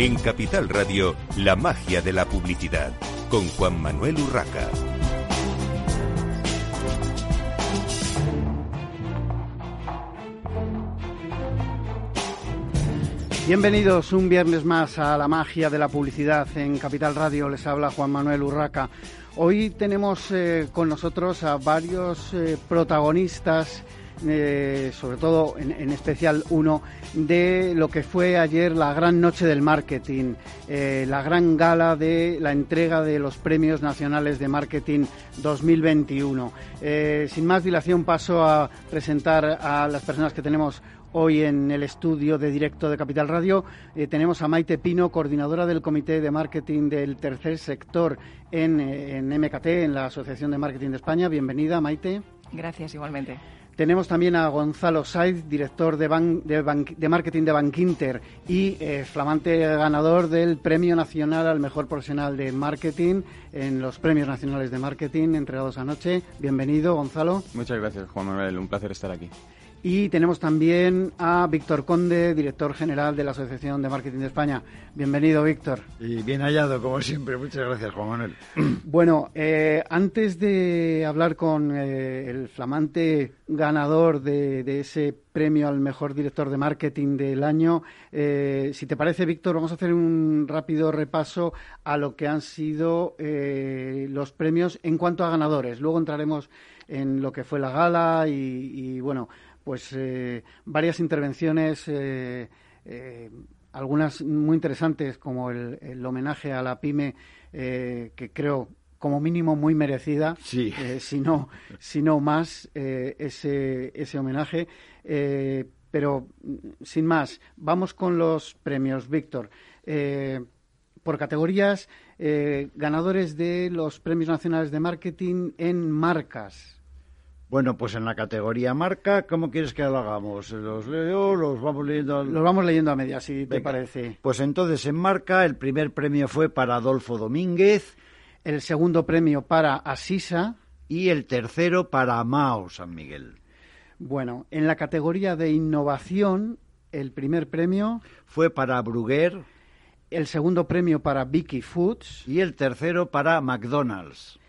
En Capital Radio, la magia de la publicidad, con Juan Manuel Urraca. Bienvenidos un viernes más a la magia de la publicidad en Capital Radio. Les habla Juan Manuel Urraca. Hoy tenemos eh, con nosotros a varios eh, protagonistas, eh, sobre todo en, especial uno, de lo que fue ayer la gran noche del marketing, la gran gala de la entrega de los premios nacionales de marketing 2021. sin más dilación paso a presentar a las personas que tenemos Hoy en el estudio de directo de Capital Radio eh, tenemos a Maite Pino, coordinadora del Comité de Marketing del Tercer Sector en, eh, en, MKT, en la Asociación de Marketing de España. Bienvenida, Maite. Gracias, igualmente. Tenemos también a Gonzalo Saiz, director de, ban de, ban de, marketing de Bankinter y eh, flamante ganador del Premio Nacional al Mejor Profesional de Marketing en los Premios Nacionales de Marketing entregados anoche. Bienvenido, Gonzalo. Muchas gracias, Juan Manuel. Un placer estar aquí. Y tenemos también a Víctor Conde, director general de la Asociación de Marketing de España. Bienvenido, Víctor. Y bien hallado, como siempre. Muchas gracias, Juan Manuel. Bueno, eh, antes de hablar con eh, el flamante ganador de, de, ese premio al mejor director de marketing del año, eh, si te parece, Víctor, vamos a hacer un rápido repaso a lo que han sido eh, los premios en cuanto a ganadores. Luego entraremos en lo que fue la gala y, y bueno pues eh, varias intervenciones, eh, eh, algunas muy interesantes, como el, el, homenaje a la pyme, que creo como mínimo muy merecida, sí. si, no, si no más, ese, ese homenaje. pero sin más, vamos con los premios, Víctor. por categorías, ganadores de los premios nacionales de marketing en marcas. Bueno, pues en la categoría marca, ¿cómo quieres que lo hagamos? ¿Los leo los vamos leyendo? Al... Los vamos leyendo a media, si te parece. Pues entonces en marca el primer premio fue para Adolfo Domínguez. El segundo premio para Asisa. Y el tercero para Mao San Miguel. Bueno, en la categoría de innovación, el primer premio... Fue para Bruguer. El segundo premio para Vicky Foods. Y el tercero para McDonald's.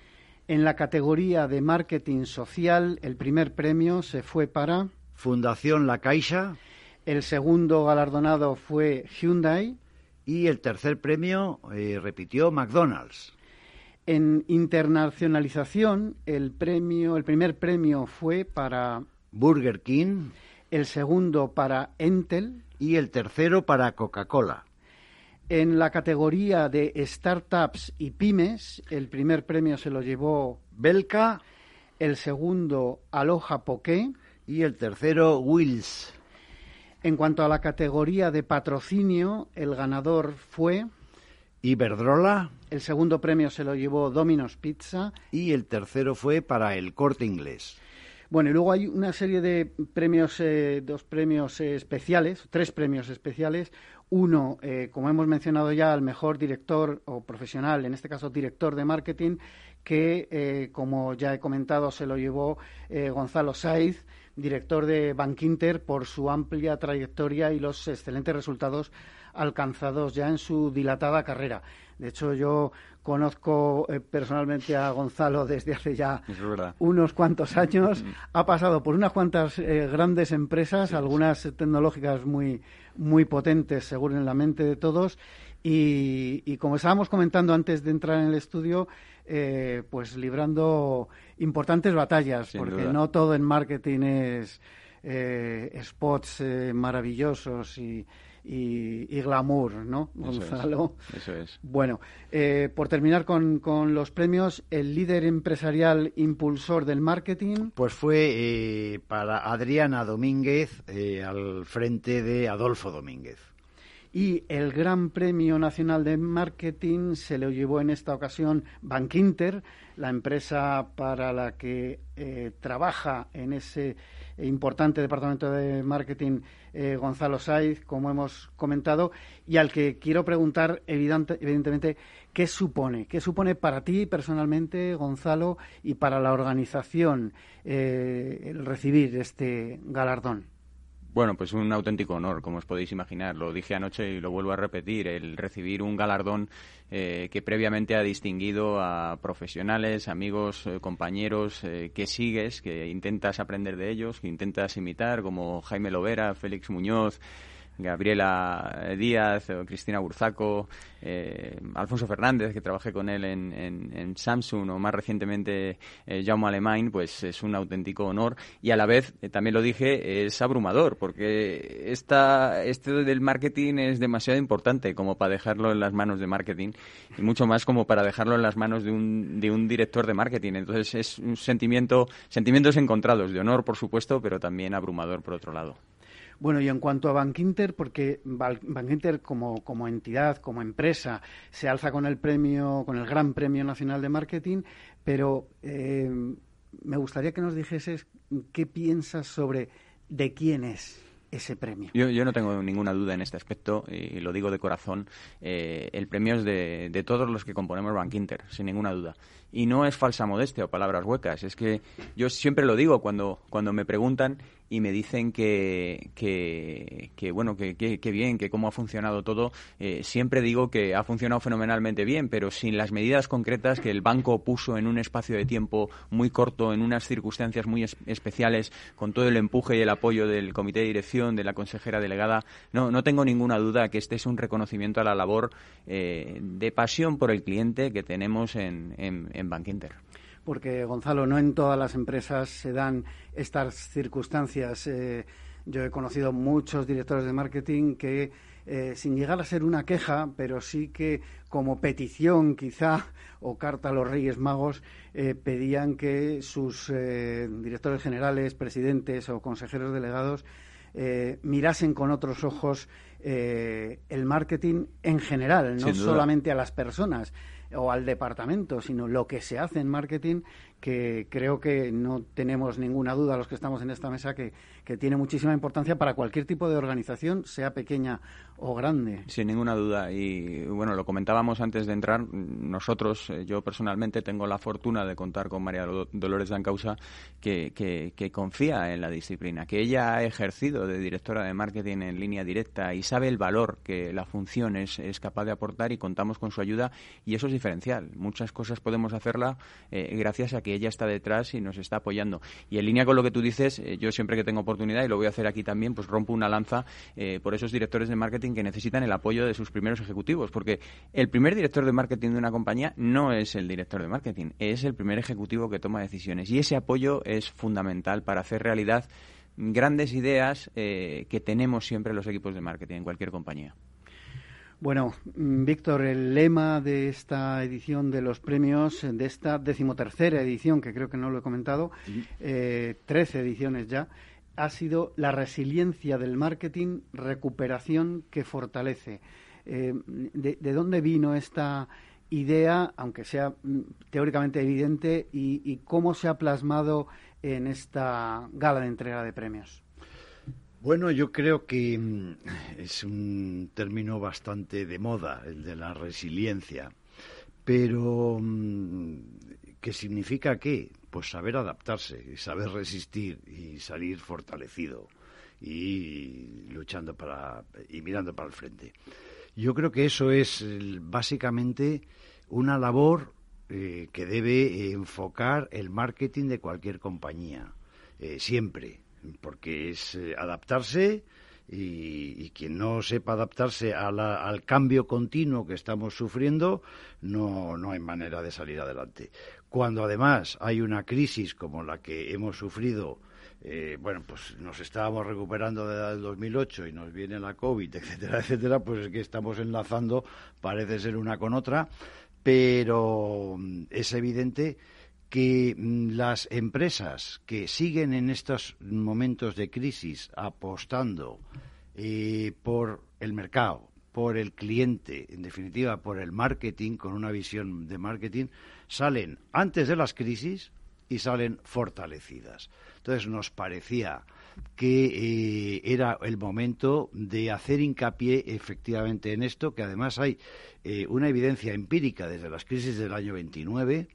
En la categoría de marketing social, el primer premio se fue para Fundación La Caixa. El segundo galardonado fue Hyundai. Y el tercer premio eh, repitió McDonald's. En internacionalización, el premio, el primer premio fue para Burger King. El segundo para Entel. Y el tercero para Coca-Cola. En la categoría de startups y pymes, el primer premio se lo llevó Belka, el segundo Aloha Poké y el tercero Wills. En cuanto a la categoría de patrocinio, el ganador fue Iberdrola. El segundo premio se lo llevó Domino's Pizza. Y el tercero fue para el Corte Inglés. Bueno, y luego hay una serie de premios, eh, dos premios eh, especiales, tres premios especiales. Uno, eh, como hemos mencionado ya, al mejor director o profesional, en este caso director de marketing, que, eh, como ya he comentado, se lo llevó eh, Gonzalo Saiz, director de Bankinter, por su amplia trayectoria y los excelentes resultados alcanzados ya en su dilatada carrera. De hecho, yo conozco eh, personalmente a Gonzalo desde hace ya unos cuantos años. ha pasado por unas cuantas eh, grandes empresas, sí, algunas sí. tecnológicas muy, muy potentes, seguro en la mente de todos. Y, y, como estábamos comentando antes de entrar en el estudio, eh, pues librando importantes batallas, Sin porque duda. no todo en marketing es spots maravillosos y, y, y, glamour, ¿no, Gonzalo? Eso es. Eso es. Bueno, eh, por terminar con, con, los premios, el líder empresarial impulsor del marketing. Pues fue eh, para Adriana Domínguez eh, al frente de Adolfo Domínguez. Y el Gran Premio Nacional de Marketing se lo llevó en esta ocasión Bankinter, la empresa para la que eh, trabaja en ese importante departamento de marketing eh, Gonzalo Saiz, como hemos comentado, y al que quiero preguntar, evidente, evidentemente, ¿qué supone? ¿Qué supone para ti personalmente, Gonzalo, y para la organización eh, el recibir este galardón? Bueno, pues un auténtico honor, como os podéis imaginar. Lo dije anoche y lo vuelvo a repetir, el recibir un galardón eh, que previamente ha distinguido a profesionales, amigos, eh, compañeros eh, que sigues, que intentas aprender de ellos, que intentas imitar, como Jaime Lovera, Félix Muñoz, Gabriela Díaz, Cristina Burzaco, eh, Alfonso Fernández, que trabajé con él en, en, Samsung, o más recientemente eh, Jaume Alemán, pues es un auténtico honor. Y a la vez, eh, también lo dije, es abrumador, porque esta, este del marketing es demasiado importante como para dejarlo en las manos de marketing, y mucho más como para dejarlo en las manos de un, de un director de marketing. Entonces es un sentimiento, sentimientos encontrados, de honor, por supuesto, pero también abrumador por otro lado. Bueno, y en cuanto a Bankinter, porque Bankinter como, como entidad, como empresa, se alza con el premio, con el Gran Premio Nacional de Marketing, pero eh, me gustaría que nos dijeses qué piensas sobre de quién es ese premio. Yo, no tengo ninguna duda en este aspecto y lo digo de corazón. Eh, el premio es de, de, todos los que componemos Bankinter, sin ninguna duda. Y no es falsa modestia o palabras huecas. Es que yo siempre lo digo cuando, cuando me preguntan y me dicen que, que, bueno, que, bien, que cómo ha funcionado todo. Eh, siempre digo que ha funcionado fenomenalmente bien, pero sin las medidas concretas que el banco puso en un espacio de tiempo muy corto, en unas circunstancias muy especiales, con todo el empuje y el apoyo del comité de dirección, de la consejera delegada, no, no tengo ninguna duda que este es un reconocimiento a la labor eh, de pasión por el cliente que tenemos en, en, en porque Gonzalo, no en todas las empresas se dan estas circunstancias. Eh, yo he conocido muchos directores de marketing que, eh, sin llegar a ser una queja, pero sí que como petición quizá o carta a los Reyes Magos, eh, pedían que sus directores generales, presidentes o consejeros delegados mirasen con otros ojos el marketing en general, no solamente a las personas o al departamento, sino lo que se hace en marketing, que creo que no tenemos ninguna duda los que estamos en esta mesa que, que tiene muchísima importancia para cualquier tipo de organización, sea pequeña o grande. Sin ninguna duda. Y bueno, lo comentábamos antes de entrar. Nosotros, eh, yo personalmente, tengo la fortuna de contar con María Dolores Dancausa, que, que, confía en la disciplina, que ella ha ejercido de directora de marketing en línea directa y sabe el valor que la función es, es capaz de aportar y contamos con su ayuda y eso es diferencial. Muchas cosas podemos hacerla eh, gracias a que ella está detrás y nos está apoyando. Y en línea con lo que tú dices, eh, yo siempre que tengo oportunidad, y lo voy a hacer aquí también, pues rompo una lanza eh, por esos directores de marketing que necesitan el apoyo de sus primeros ejecutivos, porque el primer director de marketing de una compañía no es el director de marketing, es el primer ejecutivo que toma decisiones. Y ese apoyo es fundamental para hacer realidad grandes ideas que tenemos siempre los equipos de marketing en cualquier compañía. Bueno, mm, Víctor, el lema de esta edición de los premios, de esta decimotercera edición, que creo que no lo he comentado, eh, trece ediciones ya, ha sido la resiliencia del marketing, recuperación que fortalece. Eh, de, dónde vino esta idea, aunque sea mm, teóricamente evidente, y cómo se ha plasmado en esta gala de entrega de premios? Bueno, yo creo que mm, es un término bastante de moda, el de la resiliencia. Pero, mm, ¿qué significa qué? Pues saber adaptarse, saber resistir y salir fortalecido y luchando para y mirando para el frente. Yo creo que eso es básicamente una labor eh, que debe enfocar el marketing de cualquier compañía, eh, siempre porque es eh, adaptarse y, quien no sepa adaptarse al cambio continuo que estamos sufriendo, no, no hay manera de salir adelante. Cuando además hay una crisis como la que hemos sufrido, eh, bueno, pues nos estábamos recuperando desde el 2008 y nos viene la COVID, etcétera, etcétera, pues es que estamos enlazando, parece ser una con otra, pero mm, es evidente que mm, las empresas que siguen en estos momentos de crisis apostando eh, por el mercado, por el cliente, en definitiva por el marketing, con una visión de marketing, salen antes de las crisis y salen fortalecidas. Entonces nos parecía que eh, era el momento de hacer hincapié efectivamente en esto, que además hay eh, una evidencia empírica desde las crisis del año 29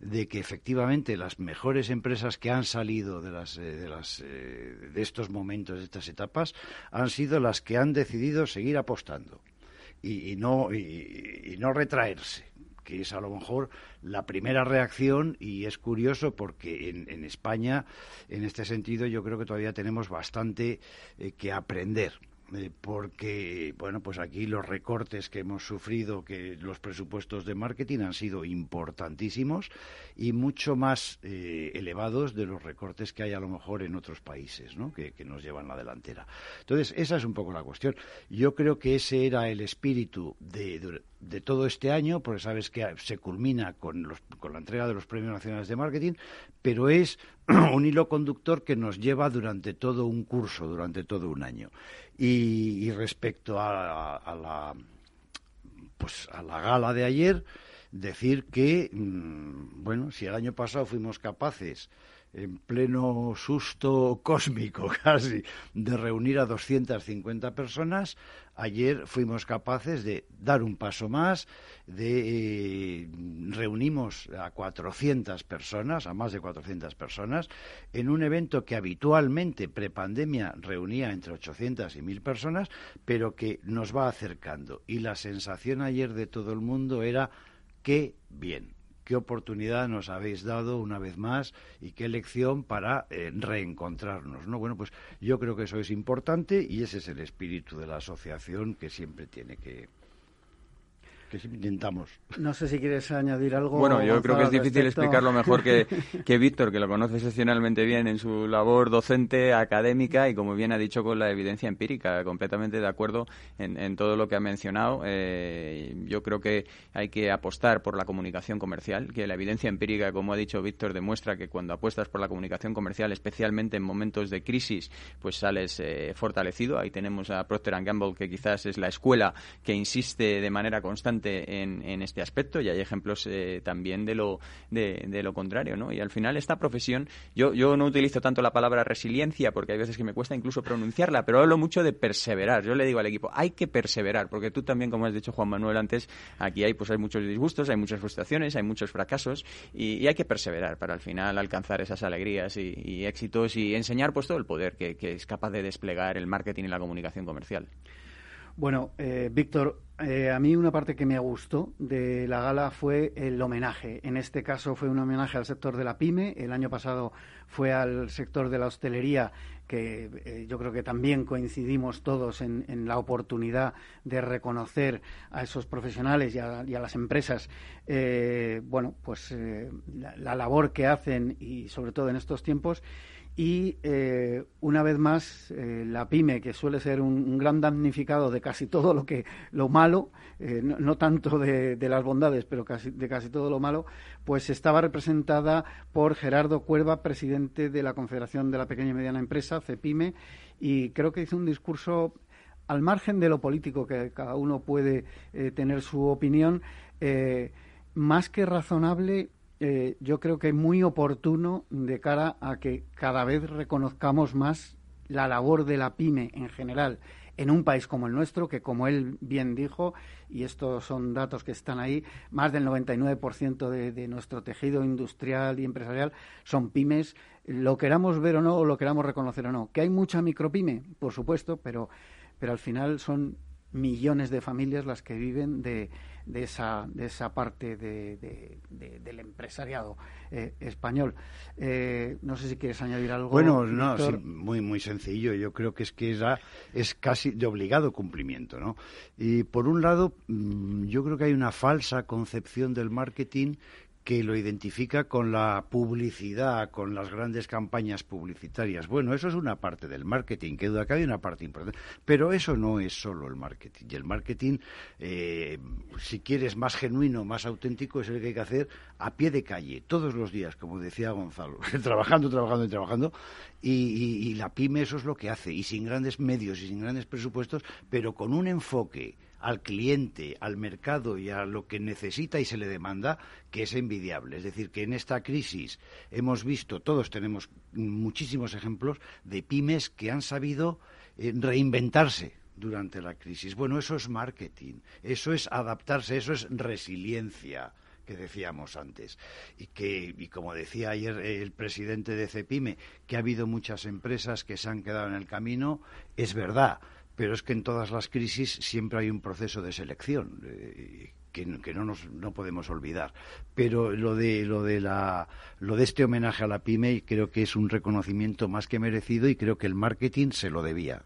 de que efectivamente las mejores empresas que han salido de, las, de, las, de estos momentos, de estas etapas, han sido las que han decidido seguir apostando y, no, y no retraerse que es a lo mejor la primera reacción y es curioso porque en, España, en este sentido, yo creo que todavía tenemos bastante eh, que aprender. Eh, porque bueno pues aquí los recortes que hemos sufrido que los presupuestos de marketing han sido importantísimos y mucho más eh, elevados de los recortes que hay a lo mejor en otros países ¿no? que, nos llevan la delantera entonces esa es un poco la cuestión yo creo que ese era el espíritu de, de todo este año, porque sabes que se culmina con, los, con, la entrega de los premios nacionales de marketing, pero es un hilo conductor que nos lleva durante todo un curso, durante todo un año. Y, respecto a, la pues a la gala de ayer, decir que mm, bueno, si el año pasado fuimos capaces en pleno susto cósmico casi de reunir a 250 personas, ayer fuimos capaces de dar un paso más, de eh, reunimos a 400 personas, a más de 400 personas, en un evento que habitualmente prepandemia reunía entre 800 y 1000 personas, pero que nos va acercando. Y la sensación ayer de todo el mundo era qué bien qué oportunidad nos habéis dado una vez más y qué lección para eh, reencontrarnos. ¿no? Bueno, pues yo creo que eso es importante y ese es el espíritu de la asociación que siempre tiene que, que intentamos. No sé si quieres añadir algo. Bueno, yo creo que es difícil explicarlo mejor que, que Víctor, que lo conoce excepcionalmente bien en su labor docente, académica y, como bien ha dicho, con la evidencia empírica. Completamente de acuerdo en, todo lo que ha mencionado. Eh, yo creo que hay que apostar por la comunicación comercial, que la evidencia empírica, como ha dicho Víctor, demuestra que cuando apuestas por la comunicación comercial, especialmente en momentos de crisis, pues sales eh, fortalecido. Ahí tenemos a Procter Gamble, que quizás es la escuela que insiste de manera constante en, este aspecto y hay ejemplos eh, también de lo, de, lo contrario, ¿no? Y al final esta profesión, yo, yo no utilizo tanto la palabra resiliencia porque hay veces que me cuesta incluso pronunciarla, pero hablo mucho de perseverar. Yo le digo al equipo, hay que perseverar, porque tú también, como has dicho Juan Manuel antes, aquí hay, pues hay muchos disgustos, hay muchas frustraciones, hay muchos fracasos y, hay que perseverar para al final alcanzar esas alegrías y, éxitos y enseñar pues todo el poder que, que es capaz de desplegar el marketing y la comunicación comercial. Bueno, eh, Víctor, eh, a mí una parte que me gustó de la gala fue el homenaje. En este caso fue un homenaje al sector de la pyme. El año pasado fue al sector de la hostelería, que eh, yo creo que también coincidimos todos en, la oportunidad de reconocer a esos profesionales y a, las empresas, bueno, pues la labor que hacen y sobre todo en estos tiempos y eh, una vez más eh, la pyme que suele ser un, gran damnificado de casi todo lo que lo malo eh, no, tanto de, las bondades pero casi de casi todo lo malo pues estaba representada por Gerardo Cuerva presidente de la Confederación de la Pequeña y Mediana Empresa CEPIME y creo que hizo un discurso al margen de lo político que cada uno puede tener su opinión más que razonable eh, yo creo que es muy oportuno de cara a que cada vez reconozcamos más la labor de la pyme en general en un país como el nuestro, que como él bien dijo, y estos son datos que están ahí, más del 99% de, de nuestro tejido industrial y empresarial son pymes, lo queramos ver o no, o lo queramos reconocer o no. Que hay mucha micropyme, por supuesto, pero, pero al final son millones de familias las que viven de, de, esa, de esa parte de, del empresariado eh, español. Eh, no sé si quieres añadir algo. Bueno, no, muy, muy sencillo. Yo creo que es que esa es casi de obligado cumplimiento. ¿no? Y por un lado, mm, yo creo que hay una falsa concepción del marketing que lo identifica con la publicidad, con las grandes campañas publicitarias. Bueno, eso es una parte del marketing, que duda que hay una parte importante. Pero eso no es solo el marketing. Y el marketing, eh, si quieres más genuino, más auténtico, es el que hay que hacer a pie de calle, todos los días, como decía Gonzalo, trabajando, trabajando y trabajando. y la pyme eso es lo que hace, y sin grandes medios y sin grandes presupuestos, pero con un enfoque al cliente, al mercado y a lo que necesita y se le demanda, que es envidiable. Es decir, que en esta crisis hemos visto, todos tenemos muchísimos ejemplos de pymes que han sabido eh, reinventarse durante la crisis. Bueno, eso es marketing, eso es adaptarse, eso es resiliencia que decíamos antes. Y que, y como decía ayer el presidente de Cepime, que ha habido muchas empresas que se han quedado en el camino, es verdad. Pero es que en todas las crisis siempre hay un proceso de selección. Eh, que, no nos no podemos olvidar pero lo de lo de la lo de este homenaje a la pyme creo que es un reconocimiento más que merecido y creo que el marketing se lo debía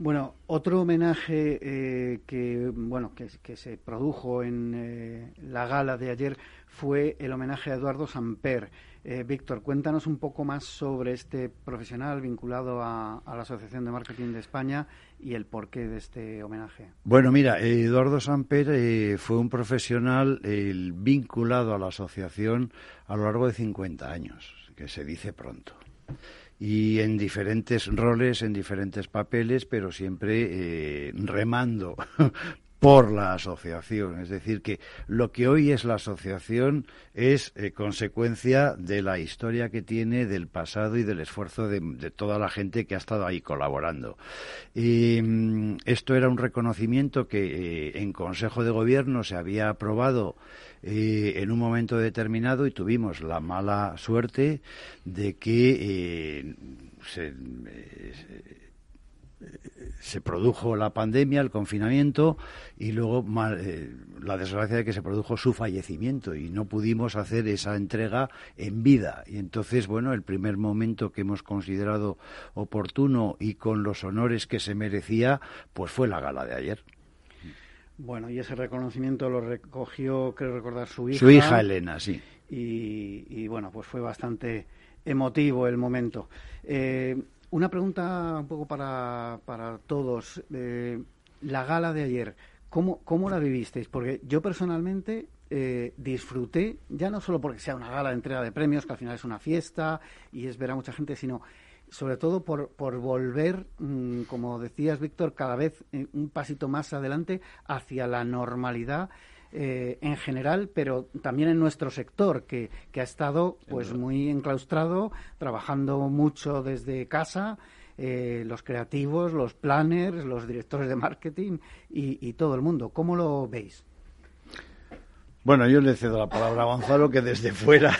bueno, otro homenaje eh, que bueno que, se produjo en eh, la gala de ayer fue el homenaje a Eduardo Samper. Eh, Víctor, cuéntanos un poco más sobre este profesional vinculado a, la Asociación de Marketing de España y el porqué de este homenaje. Bueno, mira, Eduardo Samper fue un profesional vinculado a la asociación a lo largo de 50 años, que se dice pronto y en diferentes roles, en diferentes papeles, pero siempre eh, remando por la asociación. Es decir, que lo que hoy es la asociación es eh, consecuencia de la historia que tiene, del pasado y del esfuerzo de, toda la gente que ha estado ahí colaborando. Y, mm, esto era un reconocimiento que eh, en Consejo de Gobierno se había aprobado eh, en un momento determinado y tuvimos la mala suerte de que eh, se, se, produjo la pandemia, el confinamiento y luego eh, la desgracia de que se produjo su fallecimiento y no pudimos hacer esa entrega en vida. Y entonces, bueno, el primer momento que hemos considerado oportuno y con los honores que se merecía, pues fue la gala de ayer. Bueno, y ese reconocimiento lo recogió, creo recordar, su hija. Su hija Elena, sí. Y, bueno, pues fue bastante emotivo el momento. Eh, una pregunta un poco para, para todos. Eh, la gala de ayer, ¿cómo, ¿cómo la vivisteis? Porque yo personalmente eh, disfruté, ya no solo porque sea una gala de entrega de premios, que al final es una fiesta y es ver a mucha gente, sino sobre todo por, por volver, mm, como decías, Víctor, cada vez eh, un pasito más adelante hacia la normalidad eh, en general, pero también en nuestro sector, que, que ha estado pues muy enclaustrado, trabajando mucho desde casa. Eh, los creativos, los planners, los directores de marketing y, y todo el mundo. ¿Cómo lo veis? Bueno, yo le cedo la palabra a Gonzalo que desde fuera,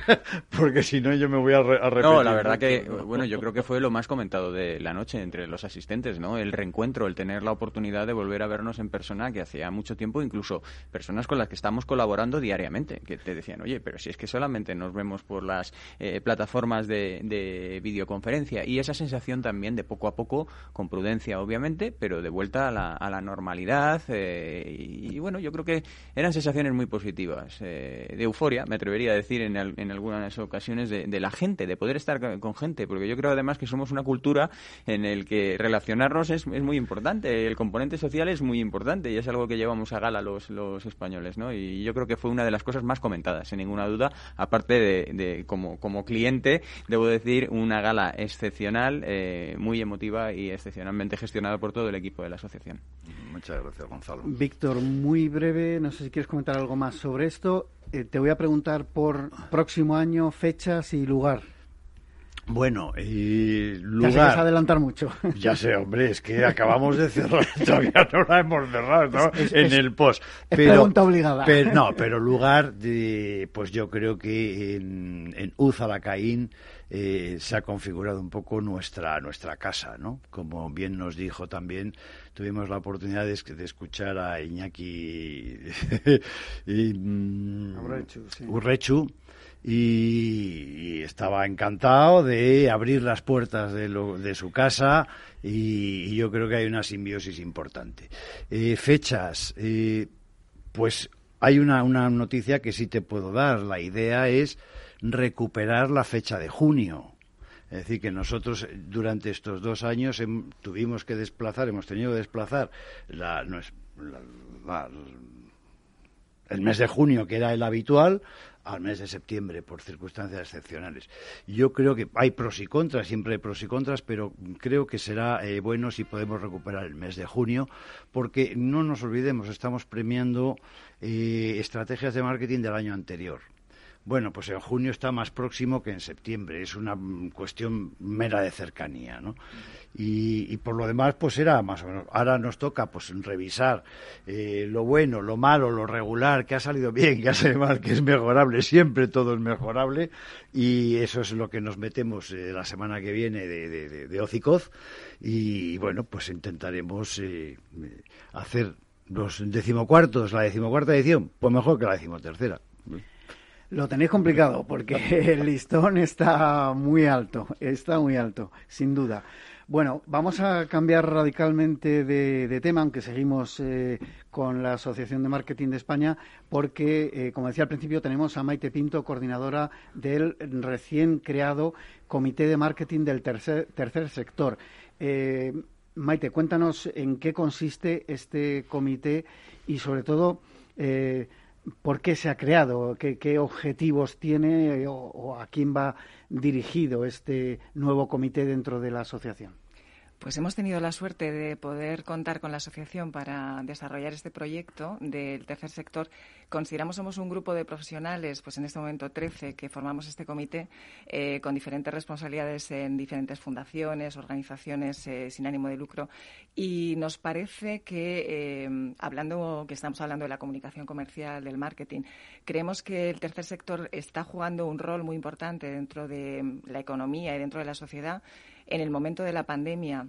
porque si no yo me voy a, repetir. No, la verdad que, bueno, yo creo que fue lo más comentado de la noche entre los asistentes, ¿no? El reencuentro, el tener la oportunidad de volver a vernos en persona, que hacía mucho tiempo, incluso personas con las que estamos colaborando diariamente, que te decían, oye, pero si es que solamente nos vemos por las eh, plataformas de, videoconferencia, y esa sensación también de poco a poco, con prudencia, obviamente, pero de vuelta a la, normalidad, eh, y, y bueno, yo creo que eran sensaciones muy positivas, eh, de euforia, me atrevería a decir en, en algunas ocasiones, de, la gente, de poder estar con gente, porque yo creo además que somos una cultura en el que relacionarnos es, es muy importante, el componente social es muy importante y es algo que llevamos a gala los, los españoles, ¿no? Y yo creo que fue una de las cosas más comentadas, sin ninguna duda, aparte de, como, como cliente, debo decir, una gala excepcional, eh, muy emotiva y excepcionalmente gestionada por todo el equipo de la asociación. Muchas gracias, Gonzalo. Víctor, muy breve, no sé si quieres comentar algo más sobre esto. Eh, te voy a preguntar por próximo año, fechas y lugar. Bueno, y lugar... Ya sé adelantar mucho. Ya sé, hombre, es que acabamos de cerrar, todavía no la hemos cerrado, ¿no? en el post. Pero, pregunta obligada. no, pero lugar, de, pues yo creo que en, en Uzalacaín eh, se ha configurado un poco nuestra, nuestra casa, ¿no? Como bien nos dijo también, tuvimos la oportunidad de, escuchar a Iñaki y, mm, Urrechu, y, estaba encantado de abrir las puertas de, de su casa y, yo creo que hay una simbiosis importante. Eh, fechas, eh, pues hay una, una noticia que sí te puedo dar. La idea es recuperar la fecha de junio. Es decir, que nosotros durante estos dos años tuvimos que desplazar, hemos tenido que desplazar la, el mes de junio, que era el habitual, al mes de septiembre por circunstancias excepcionales. Yo creo que hay pros y contras, siempre hay pros y contras, pero creo que será eh, bueno si podemos recuperar el mes de junio, porque no nos olvidemos, estamos premiando eh, estrategias de marketing del año anterior. Bueno, pues en junio está más próximo que en septiembre. Es una cuestión mera de cercanía, ¿no? Y, por lo demás, pues era más o menos. Ahora nos toca, pues, revisar eh, lo bueno, lo malo, lo regular, que ha salido bien, que ha salido mal, que es mejorable. Siempre todo es mejorable. Y eso es lo que nos metemos eh, la semana que viene de, de, de, Ocicoz. Y bueno, pues intentaremos eh, hacer los decimocuartos, la decimocuarta edición, pues mejor que la decimotercera. Lo tenéis complicado porque el listón está muy alto, está muy alto, sin duda. Bueno, vamos a cambiar radicalmente de, tema, aunque seguimos eh, con la Asociación de Marketing de España, porque, eh, como decía al principio, tenemos a Maite Pinto, coordinadora del recién creado Comité de Marketing del Tercer, tercer Sector. Eh, Maite, cuéntanos en qué consiste este comité y, sobre todo, por qué se ha creado, qué, objetivos tiene o, a quién va dirigido este nuevo comité dentro de la asociación. Pues hemos tenido la suerte de poder contar con la asociación para desarrollar este proyecto del tercer sector. Consideramos somos un grupo de profesionales, pues en este momento 13, que formamos este comité eh, con diferentes responsabilidades en diferentes fundaciones, organizaciones eh, sin ánimo de lucro. Y nos parece que, eh, hablando, que estamos hablando de la comunicación comercial, del marketing, creemos que el tercer sector está jugando un rol muy importante dentro de la economía y dentro de la sociedad en el momento de la pandemia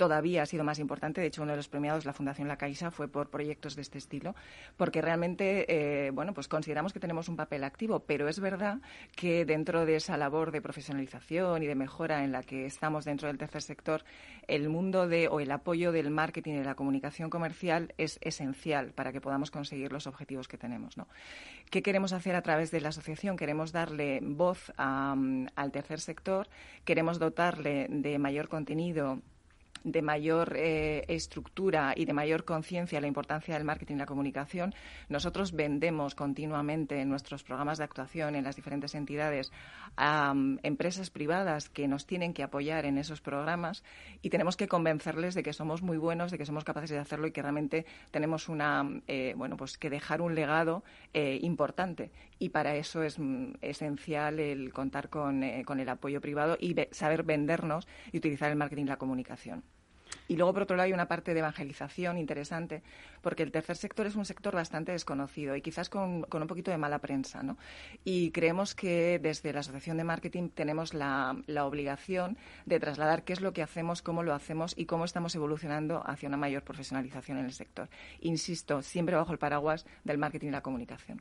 todavía ha sido más importante. De hecho, uno de los premiados, la Fundación La Caixa, fue por proyectos de este estilo, porque realmente, eh, bueno, pues consideramos que tenemos un papel activo, pero es verdad que dentro de esa labor de profesionalización y de mejora en la que estamos dentro del tercer sector, el mundo de o el apoyo del marketing y de la comunicación comercial es esencial para que podamos conseguir los objetivos que tenemos. ¿Qué queremos hacer a través de la asociación? Queremos darle voz al tercer sector, queremos dotarle de mayor contenido de mayor eh, estructura y de mayor conciencia la importancia del marketing y la comunicación. Nosotros vendemos continuamente en nuestros programas de actuación en las diferentes entidades a mm, empresas privadas que nos tienen que apoyar en esos programas y tenemos que convencerles de que somos muy buenos, de que somos capaces de hacerlo y que realmente tenemos una, eh, bueno, pues que dejar un legado eh, importante. Y para eso es mm, esencial el contar con, con el apoyo privado y saber vendernos y utilizar el marketing y la comunicación. Y luego, por otro lado, hay una parte de evangelización interesante, porque el tercer sector es un sector bastante desconocido y quizás con, un poquito de mala prensa. ¿no? Y creemos que desde la Asociación de Marketing tenemos la, la obligación de trasladar qué es lo que hacemos, cómo lo hacemos y cómo estamos evolucionando hacia una mayor profesionalización en el sector. Insisto, siempre bajo el paraguas del marketing y la comunicación.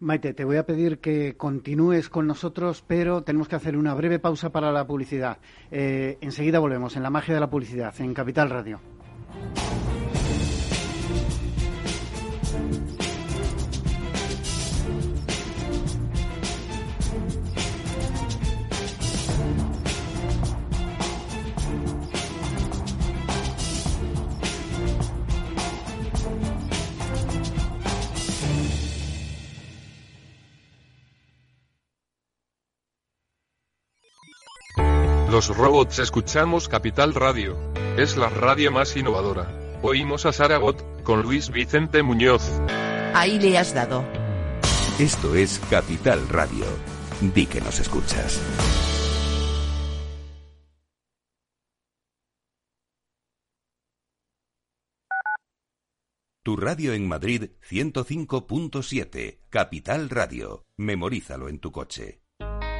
Maite, te voy a pedir que continúes con nosotros, pero tenemos que hacer una breve pausa para la publicidad. Eh, enseguida volvemos en la magia de la publicidad, en Capital Radio. Los robots escuchamos Capital Radio. Es la radio más innovadora. Oímos a Saragot, con Luis Vicente Muñoz. Ahí le has dado. Esto es Capital Radio. Di que nos escuchas. Tu radio en Madrid 105.7, Capital Radio. Memorízalo en tu coche.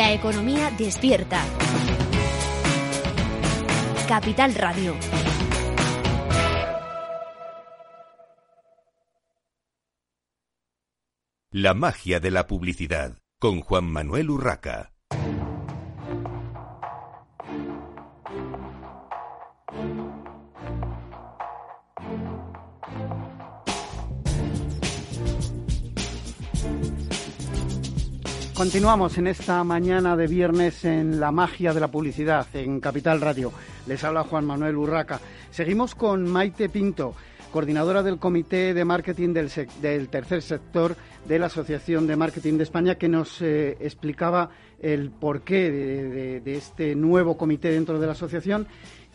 La economía despierta. Capital Radio. La magia de la publicidad con Juan Manuel Urraca. Continuamos en esta mañana de viernes en la magia de la publicidad en Capital Radio. Les habla Juan Manuel Urraca. Seguimos con Maite Pinto, coordinadora del Comité de Marketing del, Tercer Sector de la Asociación de Marketing de España, que nos eh, explicaba el porqué de, este nuevo comité dentro de la asociación.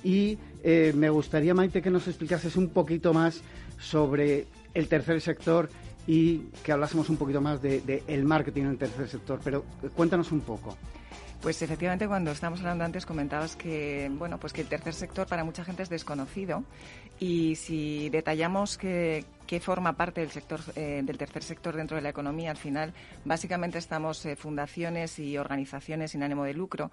Y eh, me gustaría, Maite, que nos explicases un poquito más sobre el tercer sector y que hablásemos un poquito más de, de marketing en el tercer sector. Pero cuéntanos un poco. Pues efectivamente, cuando estábamos hablando antes comentabas que bueno, pues que el tercer sector para mucha gente es desconocido y si detallamos que, que forma parte del sector eh, del tercer sector dentro de la economía, al final básicamente estamos eh, fundaciones y organizaciones sin ánimo de lucro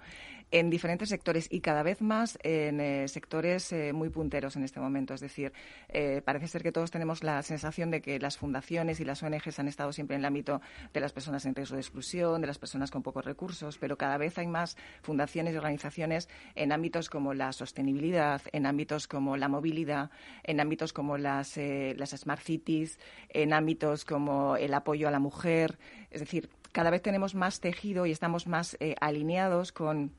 en diferentes sectores y cada vez más en eh, sectores muy punteros en este momento. Es decir, parece ser que todos tenemos la sensación de que las fundaciones y las ONGs han estado siempre en el ámbito de las personas en riesgo de exclusión, de las personas con pocos recursos, pero cada vez hay más fundaciones y organizaciones en ámbitos como la sostenibilidad, en ámbitos como la movilidad, en ámbitos como las, las smart en ámbitos como el apoyo a la mujer. Es decir, cada vez tenemos más tejido y estamos más eh, alineados con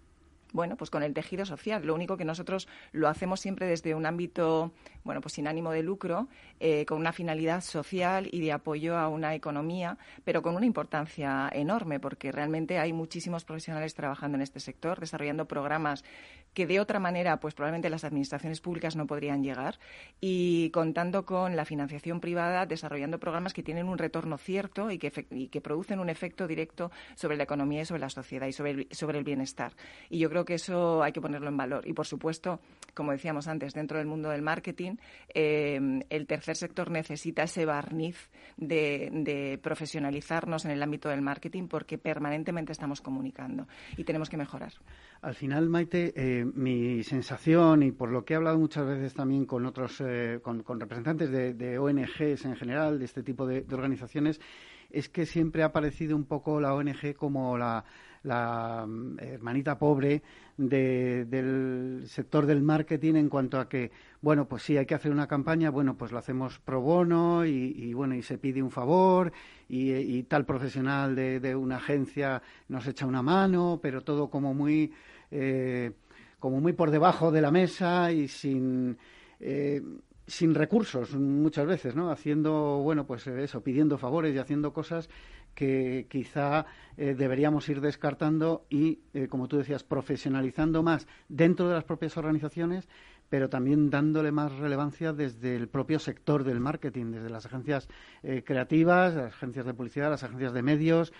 bueno, pues con el tejido social. Lo único que nosotros lo hacemos siempre desde un ámbito, bueno, pues sin ánimo de lucro, eh, con una finalidad social y de apoyo a una economía, pero con una importancia enorme, porque realmente hay muchísimos profesionales trabajando en este sector, desarrollando programas que de otra manera, pues probablemente las administraciones públicas no podrían llegar, y contando con la financiación privada, desarrollando programas que tienen un retorno cierto y que, que producen un efecto directo sobre la economía y sobre la sociedad y sobre el, sobre el bienestar. Y yo creo que eso hay que ponerlo en valor. Y, por supuesto, como decíamos antes, dentro del mundo del marketing, eh, el tercer sector necesita ese barniz de, profesionalizarnos en el ámbito del marketing porque permanentemente estamos comunicando y tenemos que mejorar. Al final, Maite, eh, mi sensación, y por lo que he hablado muchas veces también con otros, eh, con, representantes de, ONGs en general, de este tipo de, organizaciones, es que siempre ha aparecido un poco la ONG como la, mm, hermanita pobre del sector del marketing en cuanto a que, bueno, pues sí, hay que hacer una campaña, bueno, pues lo hacemos pro bono y, bueno, y se pide un favor y, tal profesional de, una agencia nos echa una mano, pero todo como muy, eh, como muy por debajo de la mesa y sin... Eh, sin recursos muchas veces, ¿no? Haciendo, bueno, pues eso, pidiendo favores y haciendo cosas que quizá eh, deberíamos ir descartando y, eh, como tú decías, profesionalizando más dentro de las propias organizaciones, pero también dándole más relevancia desde el propio sector del marketing, desde las agencias eh, creativas, las agencias de publicidad, las agencias de medios,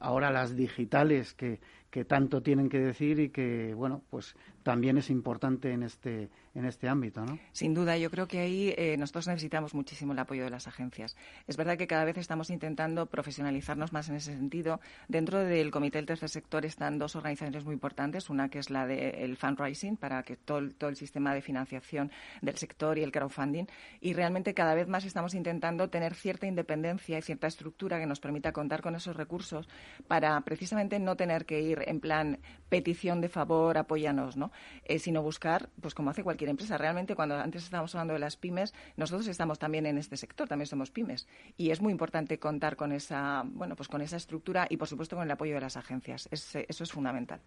ahora las digitales que, que tanto tienen que decir y que, bueno, pues también es importante en este, en este ámbito, ¿no? Sin duda, yo creo que ahí eh, nosotros necesitamos muchísimo el apoyo de las agencias. Es verdad que cada vez estamos intentando profesionalizarnos más en ese sentido. Dentro del Comité del Tercer Sector están dos organizaciones muy importantes, una que es la del fundraising, para que todo, todo el sistema de financiación del sector y el crowdfunding, y realmente cada vez más estamos intentando tener cierta independencia y cierta estructura que nos permita contar con esos recursos para precisamente no tener que ir en plan petición de favor, apóyanos, ¿no? Eh, sino buscar, pues como hace cualquier empresa. Realmente, cuando antes estábamos hablando de las pymes, nosotros estamos también en este sector, también somos pymes. Y es muy importante contar con esa, bueno, pues con esa estructura y, por supuesto, con el apoyo de las agencias. eso es fundamental.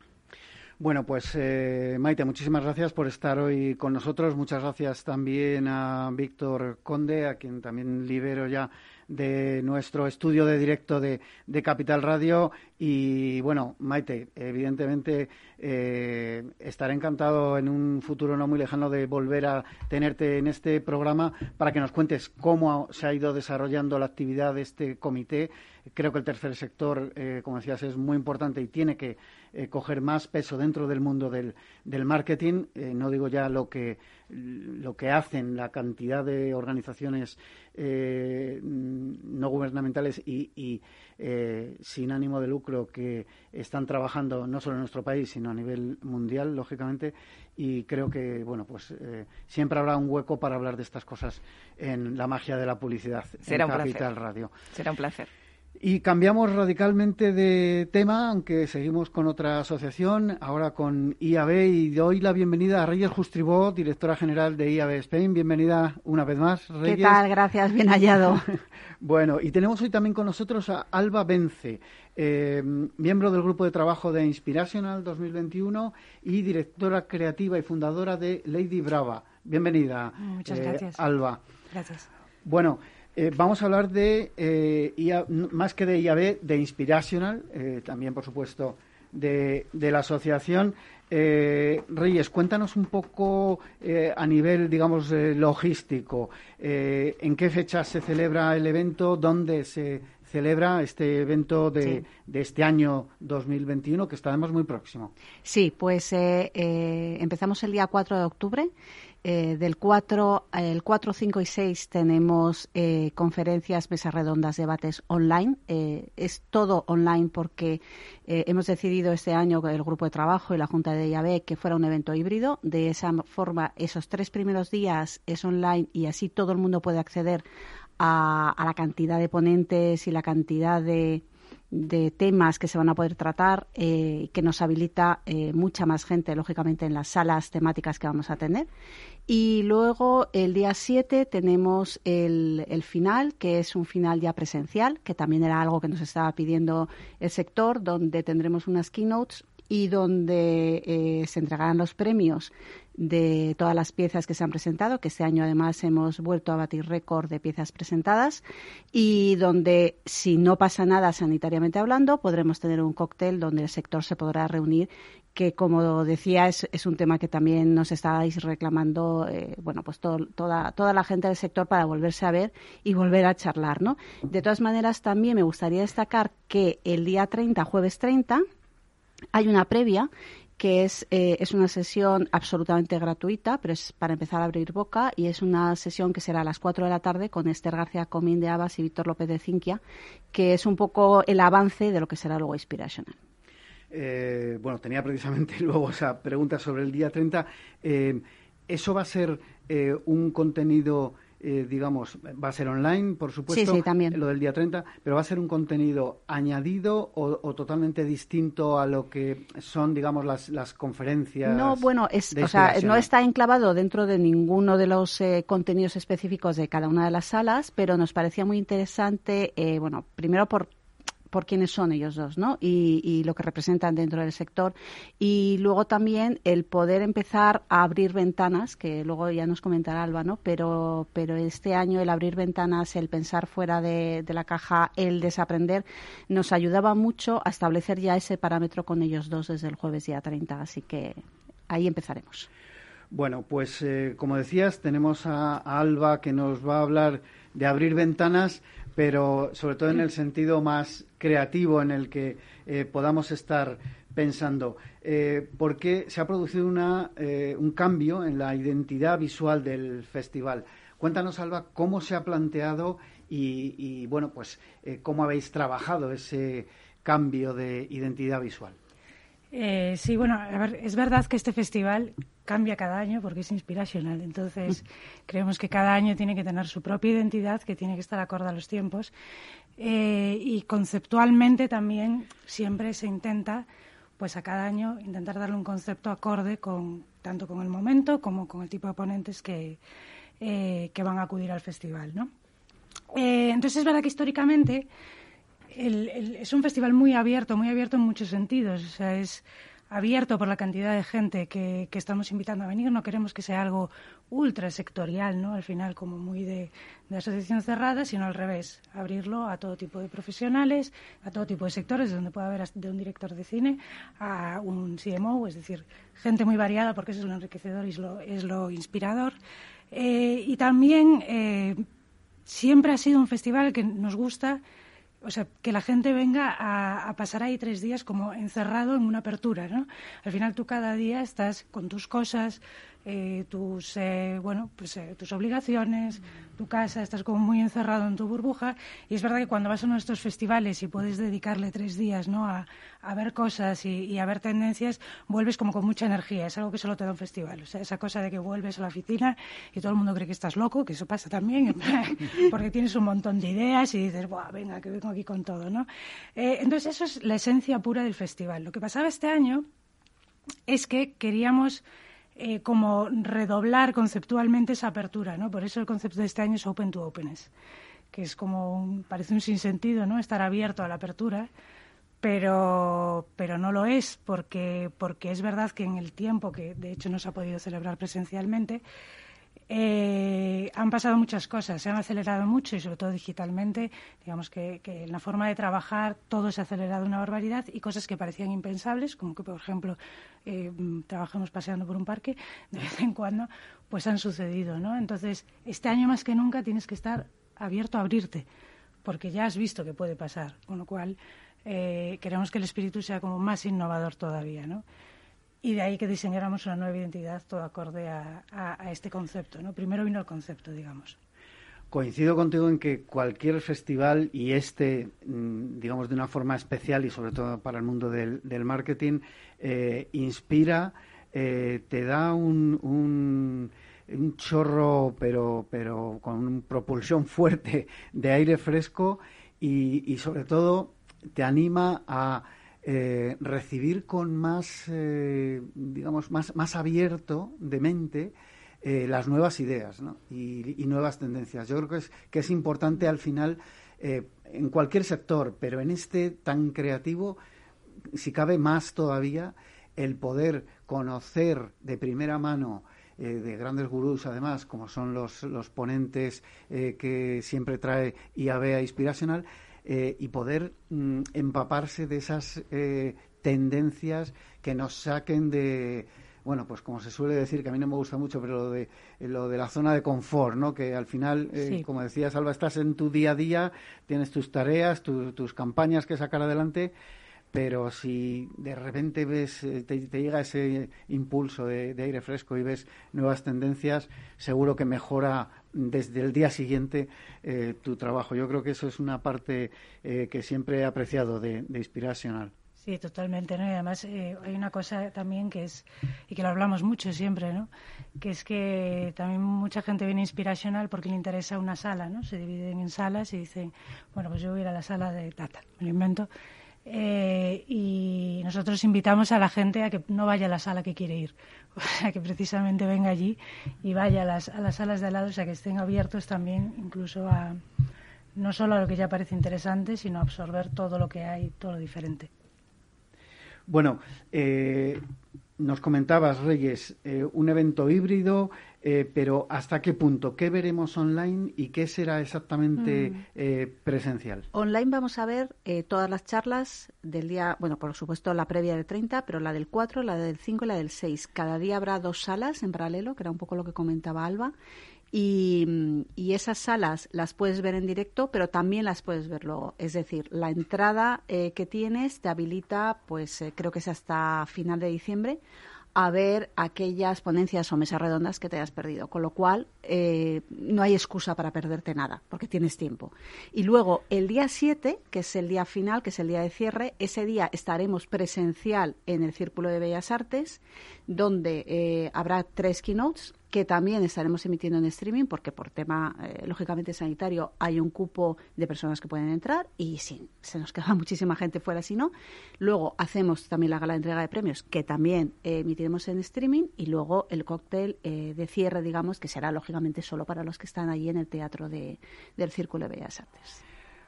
Bueno, pues eh, Maite, muchísimas gracias por estar hoy con nosotros. Muchas gracias también a Víctor Conde, a quien también libero ya de nuestro estudio de directo de, Capital Radio. Y bueno, Maite, evidentemente eh, estaré encantado en un futuro no muy lejano de volver a tenerte en este programa para que nos cuentes cómo se ha ido desarrollando la actividad de este comité. Creo que el tercer sector, eh, como decías, es muy importante y tiene que eh, coger más peso dentro del mundo del, del marketing. Eh, no digo ya lo que, lo que hacen, la cantidad de organizaciones eh, no gubernamentales y, sin ánimo de lucro que están trabajando no solo en nuestro país, sino a nivel mundial, lógicamente. Y creo que, bueno, pues siempre habrá un hueco para hablar de estas cosas en la magia de la publicidad Será en Capital placer. Radio. Será un placer. Y cambiamos radicalmente de tema, aunque seguimos con otra asociación, ahora con IAB, y doy la bienvenida a Reyes Justribó, directora general de IAB Spain. Bienvenida una vez más, Reyes. ¿Qué tal? Gracias, bien hallado. bueno, y tenemos hoy también con nosotros a Alba Vence, eh, miembro del grupo de trabajo de Inspirational 2021 y directora creativa y fundadora de Lady Brava. Bienvenida, Muchas eh, gracias. Alba. Gracias. Bueno, eh, vamos a hablar de, eh, IA más que de IAB, de Inspirational, eh, también, por supuesto, de, de la asociación. Eh, Reyes, cuéntanos un poco a nivel, digamos, logístico. ¿En qué fecha se celebra el evento? ¿Dónde se celebra este evento de, Sí. de este año 2021, que está además muy próximo? Sí, pues eh, eh, empezamos el día 4 de octubre. Eh, del 4, el 4, 5 y 6 tenemos eh, conferencias, mesas redondas, debates online. Eh, es todo online porque eh, hemos decidido este año el grupo de trabajo y la Junta de IAB que fuera un evento híbrido. De esa forma, esos tres primeros días es online y así todo el mundo puede acceder a, a la cantidad de ponentes y la cantidad de, de temas que se van a poder tratar, eh, que nos habilita eh, mucha más gente, lógicamente, en las salas temáticas que vamos a tener. Y luego, el día 7, tenemos el, el final, que es un final ya presencial, que también era algo que nos estaba pidiendo el sector, donde tendremos unas keynotes y donde eh, se entregarán los premios de todas las piezas que se han presentado, que este año además hemos vuelto a batir récord de piezas presentadas y donde, si no pasa nada sanitariamente hablando, podremos tener un cóctel donde el sector se podrá reunir que como decía es, es un tema que también nos estáis reclamando eh, bueno pues todo, toda toda la gente del sector para volverse a ver y volver a charlar no de todas maneras también me gustaría destacar que el día 30 jueves 30 hay una previa que es, eh, es una sesión absolutamente gratuita, pero es para empezar a abrir boca y es una sesión que será a las 4 de la tarde con Esther García Comín de Abas y Víctor López de Cinquia, que es un poco el avance de lo que será luego Inspirational. Eh, bueno, tenía precisamente luego esa pregunta sobre el día 30. Eh, ¿Eso va a ser eh, un contenido, eh, digamos, va a ser online, por supuesto? Sí, sí, también. Lo del día 30, pero va a ser un contenido añadido o, o totalmente distinto a lo que son, digamos, las, las conferencias. No, bueno, es, o sea, no Inspirational? está enclavado dentro de ninguno de los eh, contenidos específicos de cada una de las salas, pero nos parecía muy interesante, eh, bueno, primero por por quiénes son ellos dos, ¿no? Y, lo que representan dentro del sector. Y luego también el poder empezar a abrir ventanas, que luego ya nos comentará Alba, ¿no? Pero, pero este año el abrir ventanas, el pensar fuera de, la caja, el desaprender, nos ayudaba mucho a establecer ya ese parámetro con ellos dos desde el jueves día 30. Así que ahí empezaremos. Bueno, pues eh, como decías, tenemos a Alba que nos va a hablar de abrir ventanas, pero sobre todo en el sentido más creativo en el que eh, podamos estar pensando. Eh, ¿Por qué se ha producido una, eh, un cambio en la identidad visual del festival? Cuéntanos, Alba, cómo se ha planteado y, y bueno, pues cómo habéis trabajado ese cambio de identidad visual. Eh, sí, bueno, a ver, es verdad que este festival cambia cada año porque es inspiracional. Entonces, creemos que cada año tiene que tener su propia identidad, que tiene que estar acorde a los tiempos. Eh, y conceptualmente también siempre se intenta, pues a cada año, intentar darle un concepto acorde con tanto con el momento como con el tipo de ponentes que, eh, que van a acudir al festival, ¿no? Eh, entonces, es verdad que históricamente es un festival muy abierto, muy abierto en muchos sentidos. O sea, es abierto por la cantidad de gente que, estamos invitando a venir. No queremos que sea algo ultra sectorial, ¿no? Al final, como muy de, de asociación cerrada, sino al revés. Abrirlo a todo tipo de profesionales, a todo tipo de sectores, donde pueda haber de un director de cine a un CMO, es decir, gente muy variada, porque eso es lo enriquecedor y es lo, es lo inspirador. Eh, y también eh, siempre ha sido un festival que nos gusta o sea, que la gente venga a, a, pasar ahí tres días como encerrado en una apertura, ¿no? Al final tú cada día estás con tus cosas, eh, tus eh, bueno pues eh, tus obligaciones tu casa estás como muy encerrado en tu burbuja. Y es verdad que cuando vas a uno de estos festivales y puedes dedicarle tres días no a, ver cosas y, a ver tendencias vuelves como con mucha energía. Es algo que solo te da un festival. O sea esa cosa de que vuelves a la oficina y todo el mundo cree que estás loco que eso pasa también porque tienes un montón de ideas y dices Buah, venga que vengo aquí con todo no entonces eso es la esencia pura del festival. Lo que pasaba este año es que queríamos eh, como redoblar conceptualmente esa apertura, ¿no? Por eso el concepto de este año es Open to Openness, que es como, parece un sinsentido, ¿no? Estar abierto a la apertura, pero, pero no lo es, porque, porque es verdad que en el tiempo que de hecho no se ha podido celebrar presencialmente, eh, han pasado muchas cosas, se han acelerado mucho y sobre todo digitalmente. Digamos que, en la forma de trabajar todo se ha acelerado una barbaridad y cosas que parecían impensables, como que por ejemplo eh, trabajemos paseando por un parque de vez en cuando, pues han sucedido, ¿no? Entonces este año más que nunca tienes que estar abierto a abrirte, porque ya has visto que puede pasar, con lo cual eh, queremos que el espíritu sea como más innovador todavía, ¿no? Y de ahí que diseñáramos una nueva identidad todo acorde a, este concepto. ¿no? Primero vino el concepto, digamos. Coincido contigo en que cualquier festival y este, mm, digamos, de una forma especial y sobre todo para el mundo del, marketing, eh, inspira, eh, te da un, un, chorro, pero, pero con una propulsión fuerte de aire fresco y sobre todo te anima a eh, recibir con más, eh, digamos, más, más abierto de mente eh, las nuevas ideas y, nuevas tendencias. Yo creo que es, que es importante al final en cualquier sector, pero en este tan creativo, si cabe más todavía, el poder conocer de primera mano de grandes gurús, además, como son los, los ponentes que siempre trae IABEA Inspiracional, eh, y poder mm, empaparse de esas eh, tendencias que nos saquen de, bueno, pues como se suele decir, que a mí no me gusta mucho, pero lo de, lo de la zona de confort, ¿no? Que al final, eh, como decía Salva, estás en tu día a día, tienes tus tareas, tus campañas que sacar adelante, pero si de repente ves, te, llega ese impulso de, aire fresco y ves nuevas tendencias, seguro que mejora desde el día siguiente eh, tu trabajo. Yo creo que eso es una parte eh, que siempre he apreciado de, Inspiracional. Sí, totalmente, ¿no? Y además eh, hay una cosa también que es, y que lo hablamos mucho siempre, ¿no? Que es que también mucha gente viene inspiracional porque le interesa una sala, ¿no? Se dividen en salas y dicen, bueno, pues yo voy a ir a la sala de Tata, me lo invento, eh, y nosotros invitamos a la gente a que no vaya a la sala que quiere ir, o sea, que precisamente venga allí y vaya a las, a las salas de al lado, o sea, que estén abiertos también incluso a no solo a lo que ya parece interesante, sino a absorber todo lo que hay, todo lo diferente. Bueno, eh, nos comentabas, Reyes, eh, un evento híbrido, eh, pero ¿hasta qué punto? ¿Qué veremos online y qué será exactamente mm. eh, presencial? Online vamos a ver todas las charlas del día, bueno, por supuesto la previa del 30, pero la del 4, la del 5 y la del 6. Cada día habrá dos salas en paralelo, que era un poco lo que comentaba Alba. Y, esas salas las puedes ver en directo, pero también las puedes ver luego. Es decir, la entrada eh, que tienes te habilita, pues eh, creo que es hasta final de diciembre, a ver aquellas ponencias o mesas redondas que te hayas perdido. Con lo cual, eh, no hay excusa para perderte nada, porque tienes tiempo. Y luego, el día 7, que es el día final, que es el día de cierre, ese día estaremos presencial en el Círculo de Bellas Artes, donde habrá tres keynotes que también estaremos emitiendo en streaming porque por tema, eh, lógicamente, sanitario hay un cupo de personas que pueden entrar y sí, se nos queda muchísima gente fuera si no. Luego hacemos también la gala de entrega de premios que también eh, emitiremos en streaming y luego el cóctel eh, de cierre, digamos, que será lógicamente solo para los que están allí en el Teatro de, del Círculo de Bellas Artes.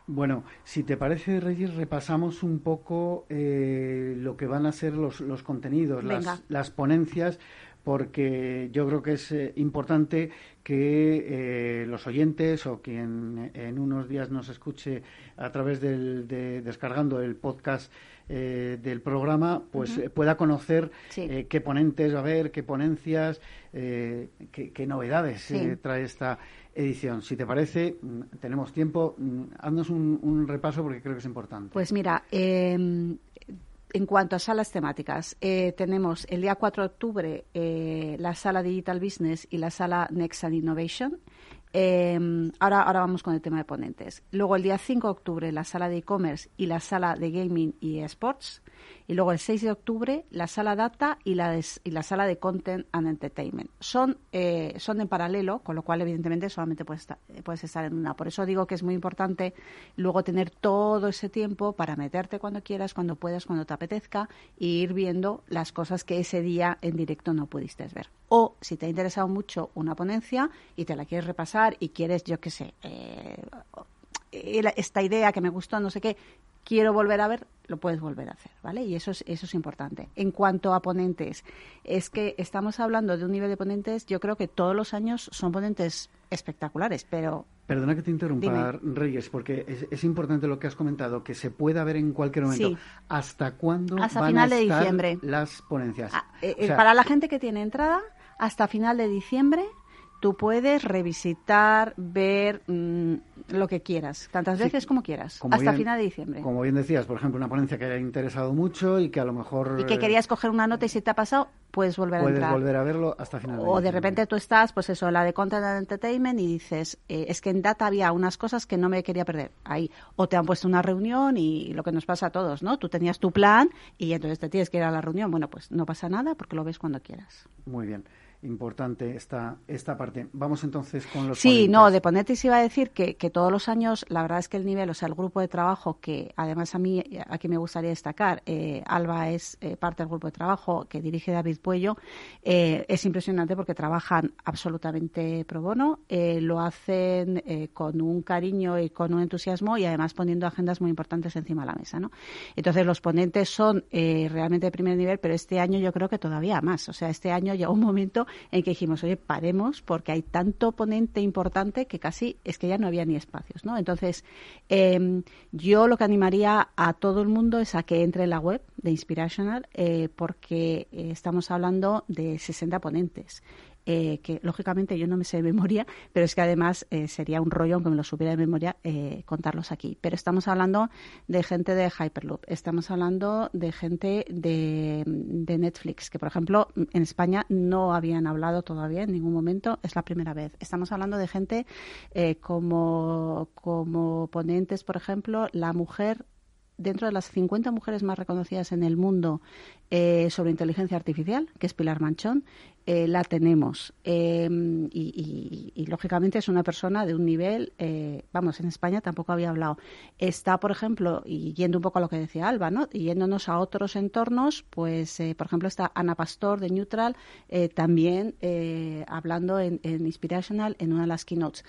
Bueno, si te parece, Reyes, repasamos un poco lo que van a ser los, los contenidos, las, las, ponencias, porque yo creo que es eh, importante que eh, los oyentes o quien en unos días nos escuche a través del, de, descargando el podcast eh, del programa, pues pueda conocer qué ponentes va a haber, qué ponencias, qué, novedades trae esta edición. Si te parece, mm, tenemos tiempo, mm, haznos un, repaso porque creo que es importante. Pues mira, em, en cuanto a salas temáticas, eh, tenemos el día 4 de octubre eh, la sala Digital Business y la sala Next and Innovation. Em, ahora, vamos con el tema de ponentes. Luego el día 5 de octubre la sala de e-commerce y la sala de gaming y esports. Y luego el 6 de octubre la sala data y la, y la sala de content and entertainment. Son, eh, son en paralelo, con lo cual evidentemente solamente puedes estar, puedes estar en una. Por eso digo que es muy importante luego tener todo ese tiempo para meterte cuando quieras, cuando puedas, cuando te apetezca e ir viendo las cosas que ese día en directo no pudiste ver. O si te ha interesado mucho una ponencia y te la quieres repasar y quieres, yo qué sé, eh, esta idea que me gustó, no sé qué, quiero volver a ver, lo puedes volver a hacer, ¿vale? Y eso es, eso es importante. En cuanto a ponentes, es que estamos hablando de un nivel de ponentes, yo creo que todos los años son ponentes espectaculares, pero... Perdona que te interrumpa, Reyes, porque es, importante lo que has comentado, que se pueda ver en cualquier momento. ¿Hasta cuándo hasta van final a estar de diciembre. las ponencias? Ah, eh, eh, para la gente que tiene entrada, hasta final de diciembre tú puedes revisitar, ver mm, lo que quieras, tantas veces como quieras, hasta final de diciembre. Como bien decías, por ejemplo, una ponencia que haya interesado mucho y que a lo mejor... Y que querías coger una nota y si te ha pasado, puedes volver a entrar. Puedes volver a verlo hasta final de O de repente tú estás, pues eso, la de Content and Entertainment y dices, eh, es que en Data había unas cosas que no me quería perder ahí. O te han puesto una reunión y lo que nos pasa a todos, ¿no? Tú tenías tu plan y entonces te tienes que ir a la reunión. Bueno, pues no pasa nada porque lo ves cuando quieras. Muy bien importante esta, esta parte. Vamos entonces con los Sí, no, de ponentes iba a decir que, que, todos los años, la verdad es que el nivel, o sea, el grupo de trabajo, que además a mí, aquí me gustaría destacar, eh, Alba es eh, parte del grupo de trabajo que dirige David Puello, eh, es impresionante porque trabajan absolutamente pro bono, lo hacen con un cariño y con un entusiasmo y además poniendo agendas muy importantes encima de la mesa, ¿no? Entonces, los ponentes son realmente de primer nivel, pero este año yo creo que todavía más. O sea, este año llega un momento en que dijimos, oye, paremos porque hay tanto ponente importante que casi es que ya no había ni espacios, ¿no? Entonces, em, yo lo que animaría a todo el mundo es a que entre en la web de Inspirational eh, porque eh, estamos hablando de 60 ponentes. Eh, que lógicamente yo no me sé de memoria, pero es que además eh, sería un rollo, aunque me lo supiera de memoria, eh, contarlos aquí. Pero estamos hablando de gente de Hyperloop, estamos hablando de gente de, de Netflix, que por ejemplo en España no habían hablado todavía en ningún momento, es la primera vez. Estamos hablando de gente como, como ponentes, por ejemplo, la mujer dentro de las 50 mujeres más reconocidas en el mundo eh, sobre inteligencia artificial, que es Pilar Manchón, eh, la tenemos. Eh, y, lógicamente, es una persona de un nivel, vamos, en España tampoco había hablado. Está, por ejemplo, y yendo un poco a lo que decía Alba, ¿no? Yéndonos a otros entornos, pues, por ejemplo, está Ana Pastor de Neutral, también hablando en, en Inspirational en una de las keynotes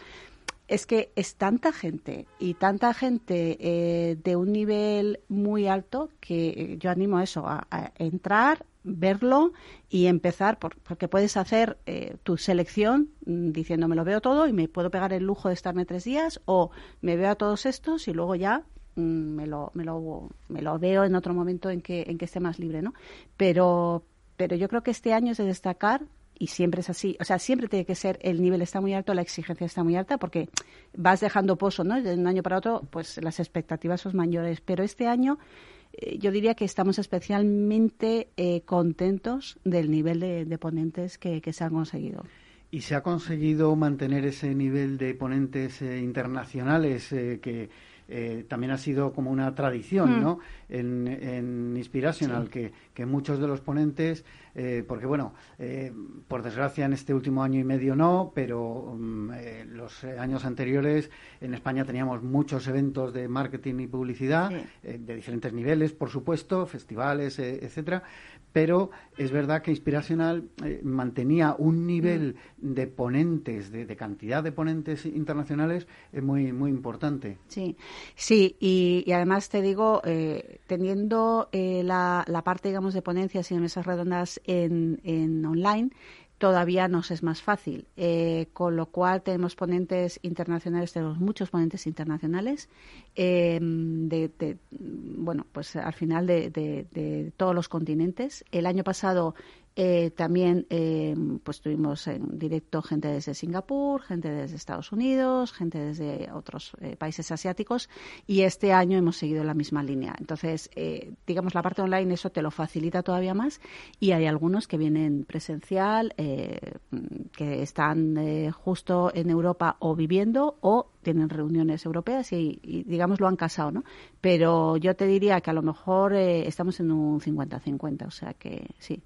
es que es tanta gente y tanta gente eh, de un nivel muy alto que yo animo a eso, a, entrar, verlo y empezar, porque puedes hacer eh, tu selección mm, diciendo me lo veo todo y me puedo pegar el lujo de estarme tres días o me veo a todos estos y luego ya mm, me, lo, me, lo, me lo veo en otro momento en que, en que esté más libre, ¿no? Pero, pero yo creo que este año es de destacar y siempre es así. O sea, siempre tiene que ser, el nivel está muy alto, la exigencia está muy alta, porque vas dejando pozo, ¿no? De un año para otro, pues las expectativas son mayores. Pero este año eh, yo diría que estamos especialmente eh, contentos del nivel de, ponentes que, se han conseguido. ¿Y se ha conseguido mantener ese nivel de ponentes eh, internacionales que también ha sido como una tradición, mm. ¿no? En, en Inspirational, que, que muchos de los ponentes eh, porque bueno, eh, por desgracia en este último año y medio no, pero eh, los años anteriores en España teníamos muchos eventos de marketing y publicidad de diferentes niveles, por supuesto, festivales, etcétera, pero es verdad que Inspiracional mantenía un nivel mm. de ponentes, de, cantidad de ponentes internacionales muy muy importante. Sí, sí, y, además te digo, teniendo la, la parte, digamos, de ponencias y de mesas redondas en, online, todavía nos es más fácil. Eh, con lo cual tenemos ponentes internacionales, tenemos muchos ponentes internacionales, eh, de, bueno, pues al final de, todos los continentes. El año pasado Eh, también eh, pues tuvimos en directo gente desde Singapur, gente desde Estados Unidos, gente desde otros eh, países asiáticos y este año hemos seguido la misma línea. Entonces, digamos, la parte online eso te lo facilita todavía más y hay algunos que vienen presencial, que están justo en Europa o viviendo o tienen reuniones europeas y, y, digamos, lo han casado, ¿no? Pero yo te diría que a lo mejor estamos en un 50-50, o sea que sí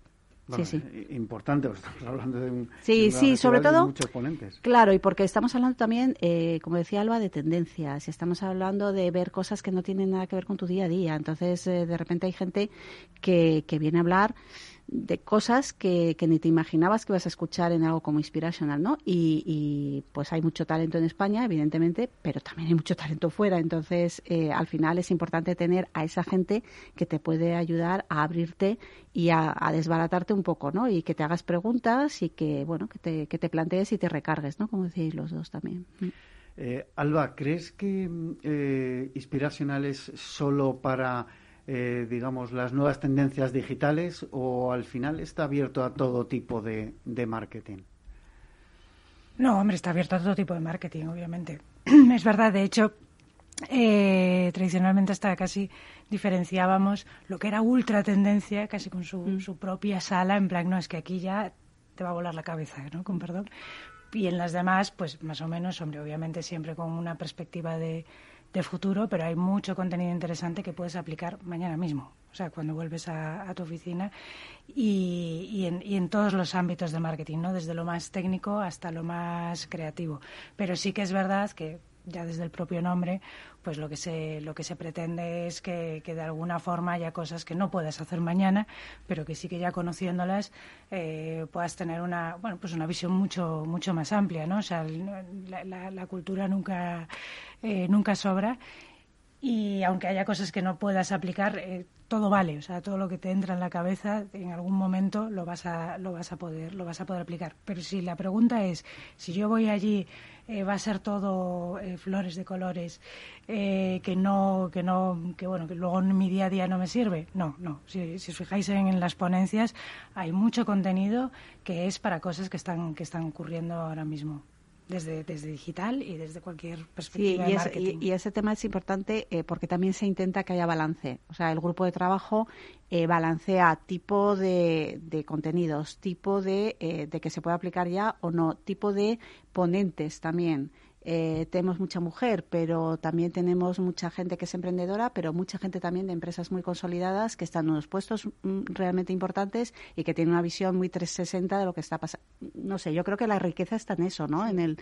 sí, sí. Importante, estamos hablando de un. Sí, sí, sobre todo. Muchos ponentes. Claro, y porque estamos hablando también, eh, como decía Alba, de tendencias. Estamos hablando de ver cosas que no tienen nada que ver con tu día a día. Entonces, eh, de repente hay gente que, que viene a hablar de cosas que, que, ni te imaginabas que vas a escuchar en algo como Inspirational, ¿no? Y, pues hay mucho talento en España, evidentemente, pero también hay mucho talento fuera. Entonces, eh, al final es importante tener a esa gente que te puede ayudar a abrirte y a, desbaratarte un poco, ¿no? Y que te hagas preguntas y que, bueno, que te, que te plantees y te recargues, ¿no? Como decíais los dos también. Mm. Eh, Alba, ¿crees que eh, Inspirational es solo para eh, digamos, las nuevas tendencias digitales o al final está abierto a todo tipo de, marketing? No, hombre, está abierto a todo tipo de marketing, obviamente. es verdad, de hecho, eh, tradicionalmente hasta casi diferenciábamos lo que era ultra tendencia, casi con su, mm. su, propia sala, en plan, no, es que aquí ya te va a volar la cabeza, ¿no? Con perdón. Y en las demás, pues más o menos, hombre, obviamente siempre con una perspectiva de, de futuro, pero hay mucho contenido interesante que puedes aplicar mañana mismo, o sea, cuando vuelves a, tu oficina y, y, en, y, en, todos los ámbitos de marketing, ¿no? Desde lo más técnico hasta lo más creativo. Pero sí que es verdad que ya desde el propio nombre, pues lo que se, lo que se pretende es que, de alguna forma haya cosas que no puedas hacer mañana, pero que sí que ya conociéndolas eh, puedas tener una, bueno, pues una visión mucho, mucho más amplia, ¿no? O sea, la, la, cultura nunca, eh, nunca sobra y aunque haya cosas que no puedas aplicar, eh, todo vale, o sea, todo lo que te entra en la cabeza en algún momento lo vas a lo vas a poder lo vas a poder aplicar. Pero si la pregunta es si yo voy allí eh, va a ser todo eh, flores de colores eh, que no que no que bueno que luego en mi día a día no me sirve no no si, si os fijáis en, las ponencias hay mucho contenido que es para cosas que están que están ocurriendo ahora mismo desde, desde digital y desde cualquier perspectiva y de marketing. y, ese tema es importante eh, porque también se intenta que haya balance. O sea, el grupo de trabajo eh, balancea tipo de, de contenidos, tipo de, eh, de que se puede aplicar ya o no, tipo de ponentes también. Eh, tenemos mucha mujer, pero también tenemos mucha gente que es emprendedora, pero mucha gente también de empresas muy consolidadas que están en unos puestos mm, realmente importantes y que tienen una visión muy 360 de lo que está pasando. No sé, yo creo que la riqueza está en eso, ¿no? En, el,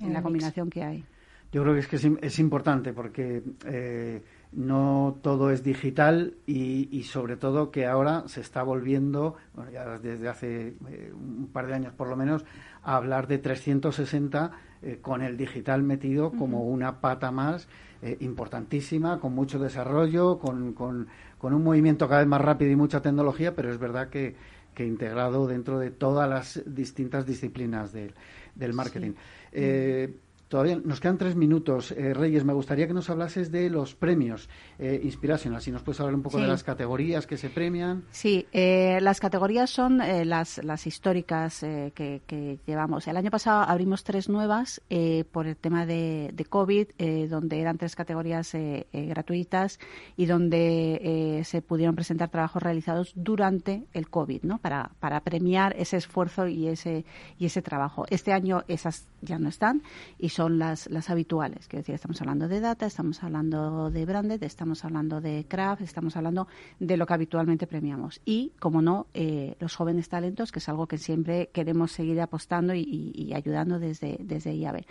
en la combinación que hay. Yo creo que es que es, importante porque eh, no todo es digital y, sobre todo que ahora se está volviendo, bueno, ya desde hace eh, un par de años por lo menos, a hablar de 360 eh, con el digital metido como una pata más eh, importantísima, con mucho desarrollo, con, con, un movimiento cada vez más rápido y mucha tecnología, pero es verdad que, que integrado dentro de todas las distintas disciplinas del marketing. Eh, Todavía nos quedan tres minutos. Eh, Reyes, me gustaría que nos hablases de los premios eh, Inspirational. Si nos puedes hablar un poco de las categorías que se premian. Sí, eh, las categorías son eh, las, las históricas que, llevamos. El año pasado abrimos tres nuevas por el tema de, de COVID, donde eran tres categorías gratuitas y donde se pudieron presentar trabajos realizados durante el COVID, ¿no? Para, para premiar ese esfuerzo y ese, y ese trabajo. Este año esas ya no están y son las, las habituales. Quiero decir, estamos hablando de data, estamos hablando de branded, estamos hablando de craft, estamos hablando de lo que habitualmente premiamos. Y, como no, eh, los jóvenes talentos, que es algo que siempre queremos seguir apostando y, ayudando desde, desde IAB.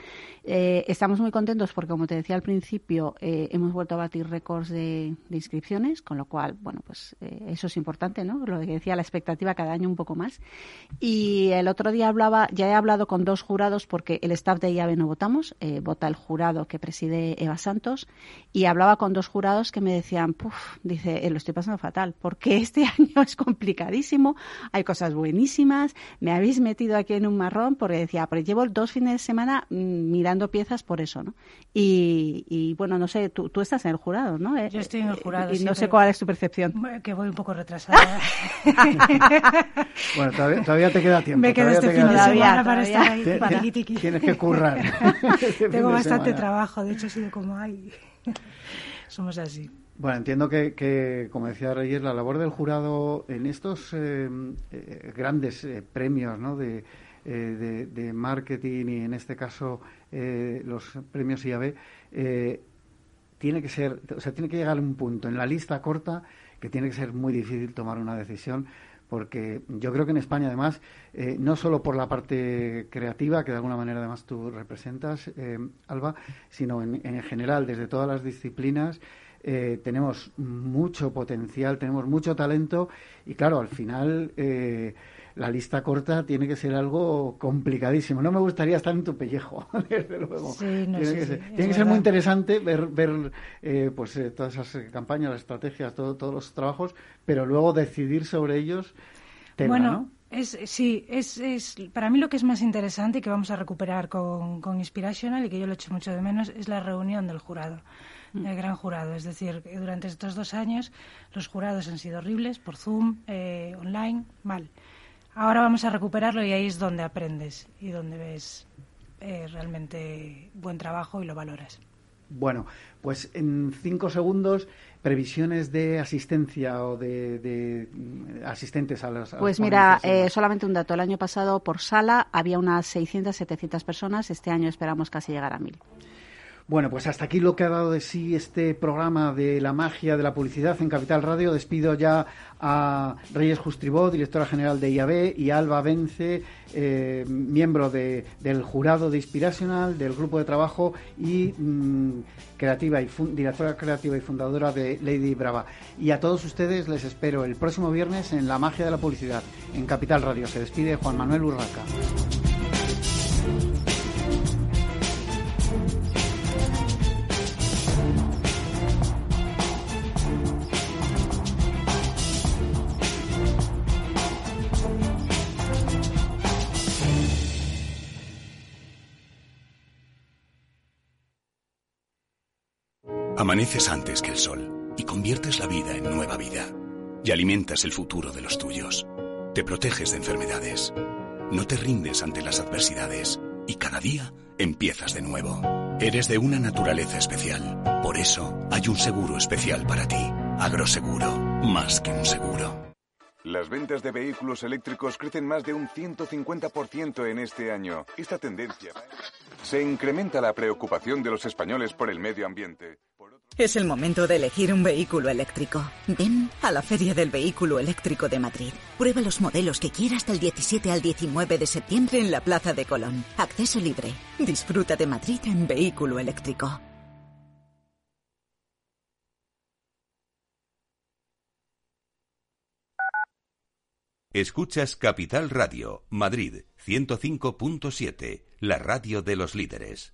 Eh, estamos muy contentos porque, como te decía al principio, eh, hemos vuelto a batir récords de, inscripciones, con lo cual, bueno, pues eso es importante, ¿no? Lo que decía, la expectativa cada año un poco más. Y el otro día hablaba, ya he hablado con dos jurados porque que el staff de IAVE no votamos, eh, vota el jurado que preside Eva Santos, y hablaba con dos jurados que me decían, puf, dice, eh, lo estoy pasando fatal, porque este año es complicadísimo, hay cosas buenísimas, me habéis metido aquí en un marrón, porque decía, pero llevo dos fines de semana mm, mirando piezas por eso, ¿no? Y, bueno, no sé, tú, tú, estás en el jurado, ¿no? Eh, Yo estoy en el jurado. Y no sé cuál es tu percepción. Que voy un poco retrasada. bueno, todavía, todavía, te queda tiempo. Me queda este fin de semana para estar ahí. Tienes que currar. Tengo bastante trabajo, de hecho he sido como, ay, somos así. Bueno, entiendo que, como decía Reyes, la labor del jurado en estos eh, eh, grandes eh, premios ¿no? de, de, marketing y en este caso los premios IAB, tiene que ser, o sea, tiene que llegar a un punto en la lista corta que tiene que ser muy difícil tomar una decisión porque yo creo que en España además, eh, no solo por la parte creativa, que de alguna manera además tú representas, eh, Alba, sino en, en, general, desde todas las disciplinas, eh, tenemos mucho potencial, tenemos mucho talento y claro, al final la lista corta tiene que ser algo complicadísimo. No me gustaría estar en tu pellejo, desde luego. tiene, que, ser, tiene que ser, muy interesante ver, ver eh, pues eh, todas esas campañas, las estrategias, todos los trabajos, pero luego decidir sobre ellos. bueno, Es, sí, es, es, para mí lo que es más interesante y que vamos a recuperar con, con Inspirational y que yo lo echo mucho de menos es la reunión del jurado, mm. del gran jurado. Es decir, durante estos dos años los jurados han sido horribles por Zoom, eh, online, mal. Ahora vamos a recuperarlo y ahí es donde aprendes y donde ves eh, realmente buen trabajo y lo valoras. Bueno, pues en cinco segundos, previsiones de asistencia o de, mm, asistentes a las. pues mira, eh, solamente un dato. El año pasado por sala había unas 600, 700 personas. Este año esperamos casi llegar a 1000. Bueno, pues hasta aquí lo que ha dado de sí este programa de la magia de la publicidad en Capital Radio. Despido ya a Reyes Justribó, directora general de IAB, y Alba Vence, eh, miembro del jurado de Inspirational, del grupo de trabajo y mm, creativa y directora creativa y fundadora de Lady Brava. Y a todos ustedes les espero el próximo viernes en La magia de la publicidad en Capital Radio. Se despide Juan Manuel Urraca. Amaneces antes que el sol y conviertes la vida en nueva vida. Y alimentas el futuro de los tuyos. Te proteges de enfermedades. No te rindes ante las adversidades. Y cada día empiezas de nuevo. Eres de una naturaleza especial. Por eso hay un seguro especial para ti. Agroseguro. Más que un seguro. Las ventas de vehículos eléctricos crecen más de un 150% en este año. Esta tendencia se incrementa la preocupación de los españoles por el medio ambiente. Es el momento de elegir un vehículo eléctrico. Ven a la Feria del Vehículo Eléctrico de Madrid. Prueba los modelos que quieras del 17 al 19 de septiembre en la Plaza de Colón. Acceso libre. Disfruta de Madrid en vehículo eléctrico. Escuchas Capital Radio, Madrid 105.7, la radio de los líderes.